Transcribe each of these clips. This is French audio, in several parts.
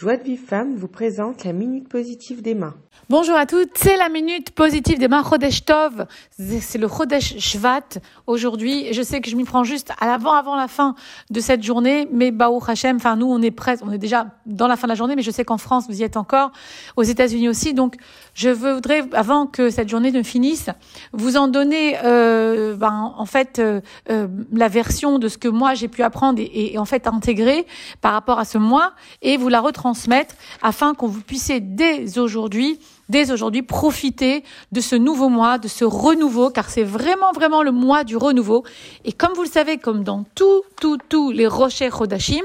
Joie de Vive Femme vous présente la Minute Positive d'Emma. Bonjour à toutes, c'est la Minute Positive d'Emma Chodesh Tov. C'est le Chodesh Shvat aujourd'hui. Je sais que je m'y prends juste à l'avant, avant la fin de cette journée, mais Baou Hashem, enfin nous on est presque, on est déjà dans la fin de la journée, mais je sais qu'en France vous y êtes encore, aux États-Unis aussi. Donc je voudrais, avant que cette journée ne finisse, vous en donner euh, ben, en fait euh, euh, la version de ce que moi j'ai pu apprendre et, et en fait intégrer par rapport à ce mois et vous la retransmettre afin qu'on vous puissiez dès aujourd'hui dès aujourd'hui profiter de ce nouveau mois, de ce renouveau, car c'est vraiment, vraiment le mois du renouveau. Et comme vous le savez, comme dans tous, tous, tous les rochers Rodashim,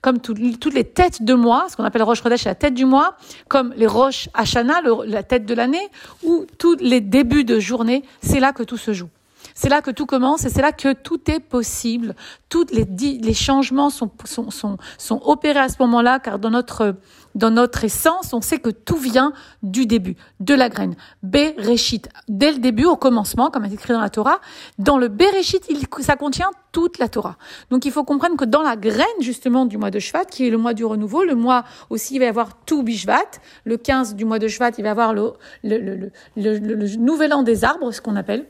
comme toutes les têtes de mois, ce qu'on appelle Roche Rodash, la tête du mois, comme les roches Hashana, la tête de l'année, ou tous les débuts de journée, c'est là que tout se joue. C'est là que tout commence et c'est là que tout est possible. Tous les, les changements sont, sont, sont, sont opérés à ce moment-là, car dans notre, dans notre essence, on sait que tout vient du début, de la graine. Bereshit, dès le début, au commencement, comme est écrit dans la Torah, dans le Bereshit, il, ça contient toute la Torah. Donc il faut comprendre que dans la graine, justement, du mois de Shvat, qui est le mois du renouveau, le mois aussi, il va y avoir tout Bishvat. Le 15 du mois de Shvat, il va y avoir le, le, le, le nouvel an des arbres, ce qu'on appelle.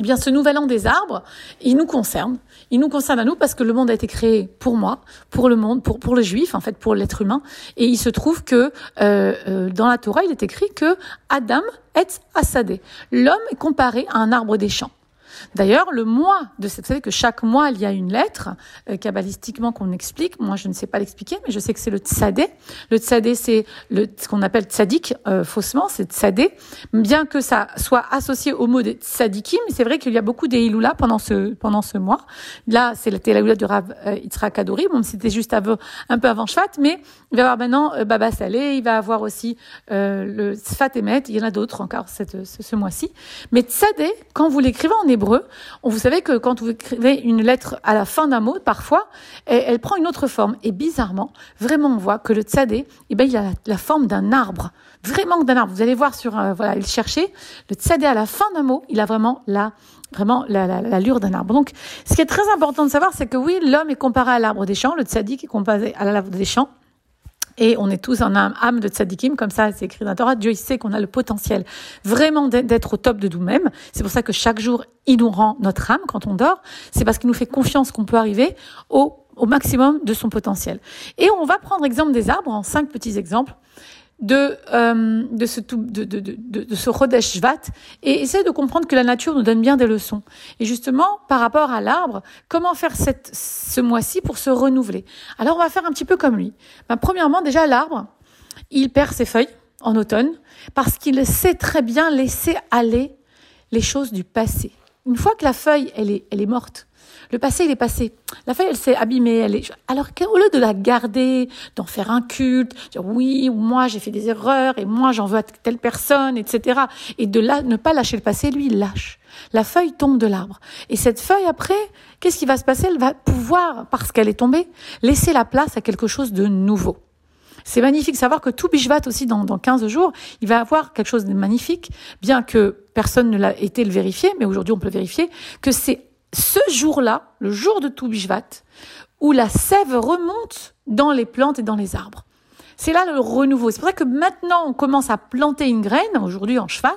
Eh bien, ce nouvel an des arbres, il nous concerne. Il nous concerne à nous parce que le monde a été créé pour moi, pour le monde, pour, pour le juif, en fait, pour l'être humain. Et il se trouve que euh, euh, dans la Torah, il est écrit que Adam est assadé. L'homme est comparé à un arbre des champs. D'ailleurs, le mois de vous savez que chaque mois, il y a une lettre, euh, kabbalistiquement qu'on explique. Moi, je ne sais pas l'expliquer, mais je sais que c'est le tzadé. Le tzadé, c'est ce qu'on appelle tzadik, euh, faussement, c'est tzadé. Bien que ça soit associé au mot de tzadikim, c'est vrai qu'il y a beaucoup des pendant ce, pendant ce mois. Là, c'est la télaoula du Rav euh, Yitzhak. Bon, c'était juste un peu avant Shvat, mais il va y avoir maintenant euh, Baba Salé, il va avoir aussi euh, le Sfat Emet, il y en a d'autres encore ce, ce mois-ci. Mais tzadé, quand vous l'écrivez en on vous savez que quand vous écrivez une lettre à la fin d'un mot, parfois, elle, prend une autre forme. Et bizarrement, vraiment, on voit que le tzadé, eh ben, il a la, forme d'un arbre. Vraiment d'un arbre. Vous allez voir sur, euh, voilà, il chercher. Le tzadé à la fin d'un mot, il a vraiment la, vraiment l'allure d'un arbre. Donc, ce qui est très important de savoir, c'est que oui, l'homme est comparé à l'arbre des champs, le tzaddik est comparé à l'arbre des champs. Et on est tous en âme de tzadikim, comme ça c'est écrit dans la Torah. Dieu sait qu'on a le potentiel vraiment d'être au top de nous-mêmes. C'est pour ça que chaque jour, il nous rend notre âme quand on dort. C'est parce qu'il nous fait confiance qu'on peut arriver au, au maximum de son potentiel. Et on va prendre exemple des arbres en cinq petits exemples de, euh, de ce, de, de, de, de ce Rodesh et essayer de comprendre que la nature nous donne bien des leçons. Et justement, par rapport à l'arbre, comment faire cette, ce mois-ci pour se renouveler? Alors, on va faire un petit peu comme lui. Ben, premièrement, déjà, l'arbre, il perd ses feuilles en automne parce qu'il sait très bien laisser aller les choses du passé. Une fois que la feuille, elle est, elle est morte, le passé, il est passé. La feuille, elle s'est abîmée. Elle est... Alors qu'au lieu de la garder, d'en faire un culte, dire oui, moi j'ai fait des erreurs et moi j'en veux à telle personne, etc. Et de là, ne pas lâcher le passé, lui, il lâche. La feuille tombe de l'arbre. Et cette feuille, après, qu'est-ce qui va se passer? Elle va pouvoir, parce qu'elle est tombée, laisser la place à quelque chose de nouveau. C'est magnifique savoir que tout Bishvat aussi dans, dans 15 jours, il va avoir quelque chose de magnifique, bien que personne ne l'a été le vérifier, mais aujourd'hui on peut le vérifier, que c'est ce jour-là, le jour de Toubishvat, où la sève remonte dans les plantes et dans les arbres. C'est là le renouveau. C'est pour ça que maintenant on commence à planter une graine, aujourd'hui en Shvat,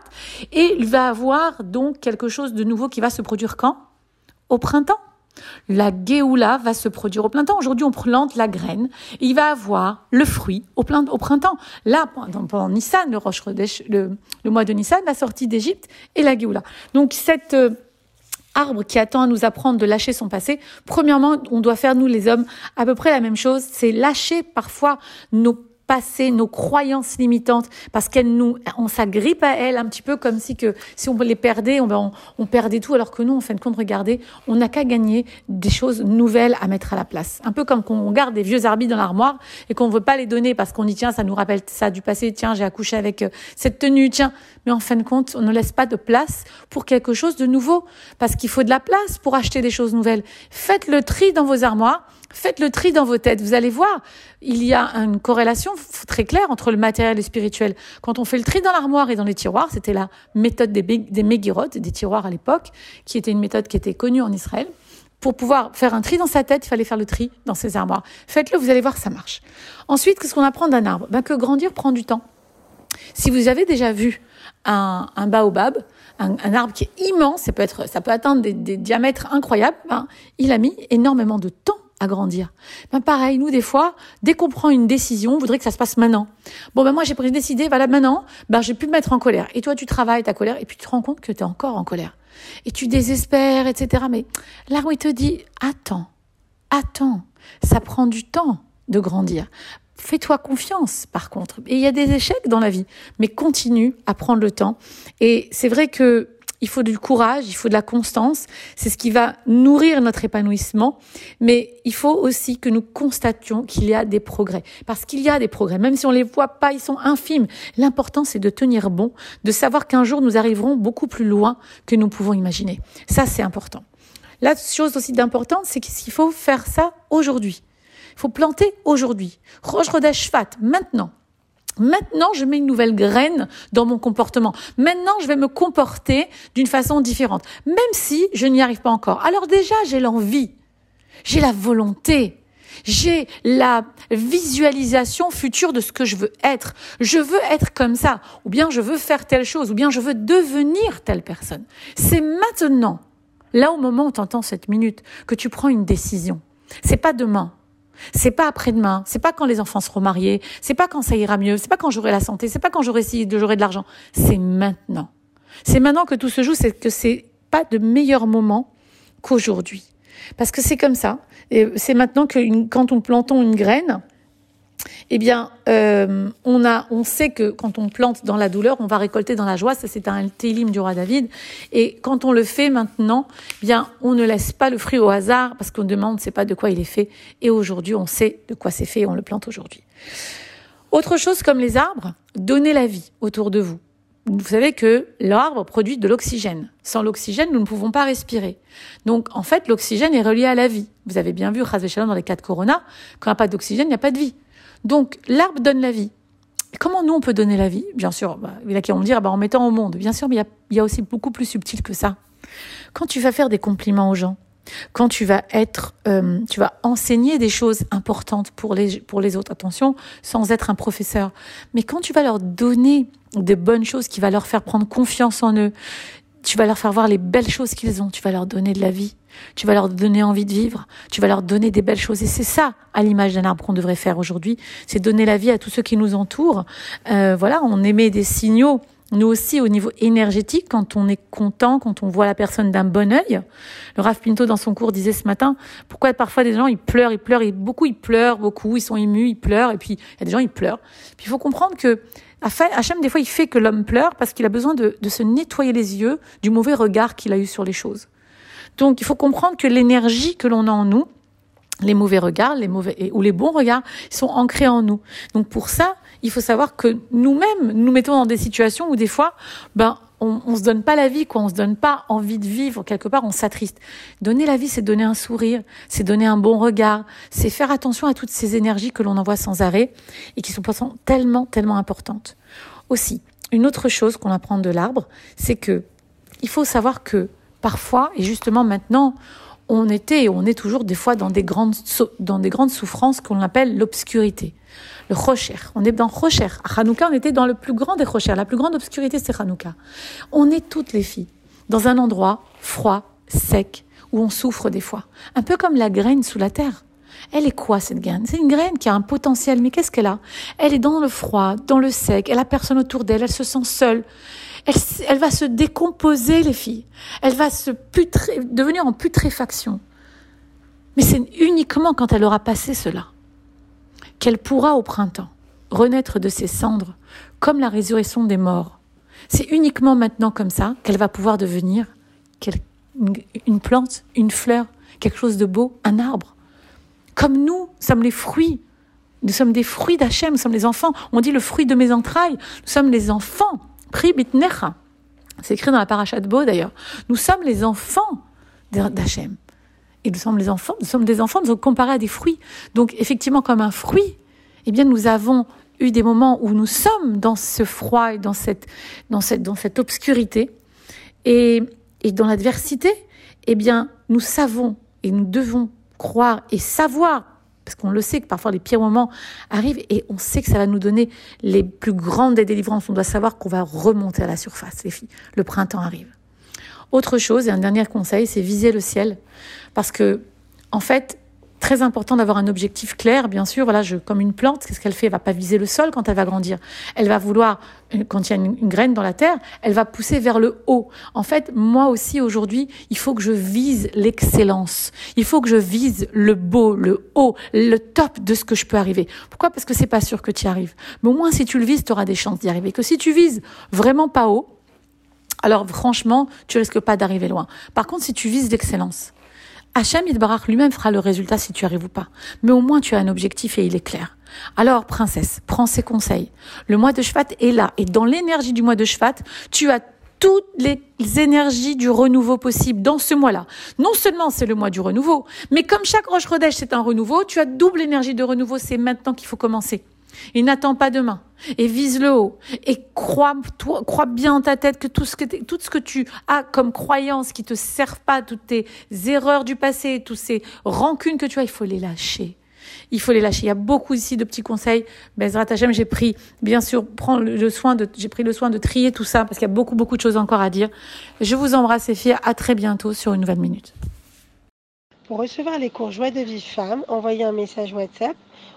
et il va avoir donc quelque chose de nouveau qui va se produire quand? Au printemps. La Géoula va se produire au printemps. Aujourd'hui, on plante la graine. Et il va avoir le fruit au, printemps. Là, pendant, Nissan, le, le, mois de Nissan, la sortie d'Égypte et la Géoula. Donc, cette, euh, arbre qui attend à nous apprendre de lâcher son passé, premièrement, on doit faire, nous les hommes, à peu près la même chose, c'est lâcher parfois nos passé, nos croyances limitantes, parce qu'elles nous, on s'agrippe à elles un petit peu comme si que si on les perdait, on, on, perdait tout, alors que nous, en fin de compte, regardez, on n'a qu'à gagner des choses nouvelles à mettre à la place. Un peu comme quand on garde des vieux habits dans l'armoire et qu'on veut pas les donner parce qu'on dit tiens, ça nous rappelle ça du passé, tiens, j'ai accouché avec euh, cette tenue, tiens. Mais en fin de compte, on ne laisse pas de place pour quelque chose de nouveau, parce qu'il faut de la place pour acheter des choses nouvelles. Faites le tri dans vos armoires Faites le tri dans vos têtes. Vous allez voir, il y a une corrélation très claire entre le matériel et le spirituel. Quand on fait le tri dans l'armoire et dans les tiroirs, c'était la méthode des, des des tiroirs à l'époque, qui était une méthode qui était connue en Israël pour pouvoir faire un tri dans sa tête, il fallait faire le tri dans ses armoires. Faites-le, vous allez voir, ça marche. Ensuite, qu'est-ce qu'on apprend d'un arbre? Ben, Que grandir prend du temps. Si vous avez déjà vu un, baobab, un, arbre qui est immense, ça peut, être, ça peut atteindre des, diamètres incroyables, ben, il a mis énormément de temps grandir. Ben pareil, nous des fois, dès qu'on prend une décision, on voudrait que ça se passe maintenant. Bon ben moi j'ai pris une décision, voilà maintenant, ben j'ai pu me mettre en colère. Et toi tu travailles ta colère et puis tu te rends compte que tu es encore en colère et tu désespères, etc. Mais là où il te dit, attends, attends, ça prend du temps de grandir. Fais-toi confiance, par contre. Et il y a des échecs dans la vie, mais continue à prendre le temps. Et c'est vrai que il faut du courage, il faut de la constance. C'est ce qui va nourrir notre épanouissement. Mais il faut aussi que nous constations qu'il y a des progrès. Parce qu'il y a des progrès. Même si on les voit pas, ils sont infimes. L'important, c'est de tenir bon, de savoir qu'un jour, nous arriverons beaucoup plus loin que nous pouvons imaginer. Ça, c'est important. La chose aussi d'importante, c'est qu'il faut faire ça aujourd'hui. Il faut planter aujourd'hui. Roche Rodesh maintenant. Maintenant, je mets une nouvelle graine dans mon comportement. Maintenant, je vais me comporter d'une façon différente, même si je n'y arrive pas encore. Alors déjà, j'ai l'envie, j'ai la volonté, j'ai la visualisation future de ce que je veux être. Je veux être comme ça, ou bien je veux faire telle chose, ou bien je veux devenir telle personne. C'est maintenant, là au moment où tu cette minute, que tu prends une décision. C'est pas demain. C'est pas après-demain, c'est pas quand les enfants seront mariés, c'est pas quand ça ira mieux, c'est pas quand j'aurai la santé, c'est pas quand j'aurai de l'argent, c'est maintenant. C'est maintenant que tout se joue, c'est que c'est pas de meilleur moment qu'aujourd'hui. Parce que c'est comme ça. Et c'est maintenant que quand on plantons une graine, eh bien, euh, on a, on sait que quand on plante dans la douleur, on va récolter dans la joie. Ça, c'est un télim du roi David. Et quand on le fait maintenant, eh bien, on ne laisse pas le fruit au hasard parce qu'on demande, c'est pas de quoi il est fait. Et aujourd'hui, on sait de quoi c'est fait et on le plante aujourd'hui. Autre chose comme les arbres, donnez la vie autour de vous. Vous savez que l'arbre produit de l'oxygène. Sans l'oxygène, nous ne pouvons pas respirer. Donc, en fait, l'oxygène est relié à la vie. Vous avez bien vu, dans les cas de Corona, quand il n'y a pas d'oxygène, il n'y a pas de vie. Donc, l'arbre donne la vie. Comment nous, on peut donner la vie? Bien sûr, bah, il y a qui vont me dire, bah, en mettant au monde. Bien sûr, mais il y, a, aussi beaucoup plus subtil que ça. Quand tu vas faire des compliments aux gens, quand tu vas être, euh, tu vas enseigner des choses importantes pour les, pour les autres, attention, sans être un professeur, mais quand tu vas leur donner de bonnes choses qui va leur faire prendre confiance en eux, tu vas leur faire voir les belles choses qu'ils ont, tu vas leur donner de la vie, tu vas leur donner envie de vivre, tu vas leur donner des belles choses. Et c'est ça, à l'image d'un arbre qu'on devrait faire aujourd'hui, c'est donner la vie à tous ceux qui nous entourent. Euh, voilà, on émet des signaux, nous aussi au niveau énergétique, quand on est content, quand on voit la personne d'un bon œil. Le Raph Pinto, dans son cours, disait ce matin, pourquoi parfois des gens, ils pleurent, ils pleurent, et beaucoup, ils pleurent, beaucoup, ils sont émus, ils pleurent, et puis il y a des gens, ils pleurent. Puis il faut comprendre que Hachem, des fois, il fait que l'homme pleure parce qu'il a besoin de, se nettoyer les yeux du mauvais regard qu'il a eu sur les choses. Donc, il faut comprendre que l'énergie que l'on a en nous, les mauvais regards, les mauvais ou les bons regards, sont ancrés en nous. Donc, pour ça, il faut savoir que nous-mêmes, nous mettons dans des situations où des fois, ben, on, on se donne pas la vie, quoi. On se donne pas envie de vivre. Quelque part, on s'attriste. Donner la vie, c'est donner un sourire, c'est donner un bon regard, c'est faire attention à toutes ces énergies que l'on envoie sans arrêt et qui sont pourtant tellement, tellement importantes. Aussi, une autre chose qu'on apprend de l'arbre, c'est que il faut savoir que parfois, et justement maintenant, on était et on est toujours des fois dans des grandes, dans des grandes souffrances qu'on appelle l'obscurité. Le Rocher. On est dans Rocher. À Hanouka, on était dans le plus grand des Rocher. La plus grande obscurité, c'est Hanouka. On est toutes les filles dans un endroit froid, sec, où on souffre des fois. Un peu comme la graine sous la terre. Elle est quoi cette graine? C'est une graine qui a un potentiel, mais qu'est-ce qu'elle a? Elle est dans le froid, dans le sec, elle a personne autour d'elle, elle se sent seule. Elle, va se décomposer, les filles. Elle va se putré, devenir en putréfaction. Mais c'est uniquement quand elle aura passé cela qu'elle pourra au printemps renaître de ses cendres, comme la résurrection des morts. C'est uniquement maintenant comme ça qu'elle va pouvoir devenir une plante, une fleur, quelque chose de beau, un arbre. Comme nous sommes les fruits. Nous sommes des fruits d'Hachem, nous sommes les enfants. On dit le fruit de mes entrailles. Nous sommes les enfants. Pri bitnecha. C'est écrit dans la paracha de Beau d'ailleurs. Nous sommes les enfants d'Hachem. Et nous sommes les enfants, nous sommes des enfants, nous sommes comparés à des fruits. Donc, effectivement, comme un fruit, eh bien, nous avons eu des moments où nous sommes dans ce froid et dans cette, dans cette, dans cette obscurité. Et, et dans l'adversité, eh bien, nous savons Et nous devons croire et savoir, parce qu'on le sait que parfois les pires moments arrivent et on sait que ça va nous donner les plus grandes des délivrances. On doit savoir qu'on va remonter à la surface, les filles. Le printemps arrive. Autre chose, et un dernier conseil, c'est viser le ciel. Parce que, en fait, très important d'avoir un objectif clair, bien sûr. Voilà, je, comme une plante, qu'est-ce qu'elle fait? Elle va pas viser le sol quand elle va grandir. Elle va vouloir, euh, quand il y a une, graine dans la terre, elle va pousser vers le haut. En fait, moi aussi aujourd'hui, il faut que je vise l'excellence. Il faut que je vise le beau, le haut, le top de ce que je peux arriver. Pourquoi? Parce que c'est pas sûr que tu y arrives. Mais au moins, si tu le vises, tu auras des chances d'y arriver. Que si tu vises vraiment pas haut, alors franchement, tu risques pas d'arriver loin. Par contre, si tu vises l'excellence, Hachem Idbarach lui-même fera le résultat si tu arrives ou pas. Mais au moins tu as un objectif et il est clair. Alors, princesse, prends ses conseils. Le mois de Shvat est là. Et dans l'énergie du mois de Shvat, tu as toutes les énergies du renouveau possible dans ce mois-là. Non seulement c'est le mois du renouveau, mais comme chaque Roche Rodèche c'est un renouveau, tu as double énergie de renouveau. C'est maintenant qu'il faut commencer. Et n'attends pas demain. Et vise le haut. Et crois, bien en ta tête que tout ce que, tu as comme croyances qui te servent pas, toutes tes erreurs du passé, toutes ces rancunes que tu as, il faut les lâcher. Il faut les lâcher. Il y a beaucoup ici de petits conseils. Bezrat Hashem, j'ai pris, bien sûr, le soin de, j'ai pris le soin de trier tout ça parce qu'il y a beaucoup, beaucoup de choses encore à dire. Je vous embrasse et filles. À très bientôt sur une nouvelle minute. Pour recevoir les cours Joie de vie femme, envoyez un message WhatsApp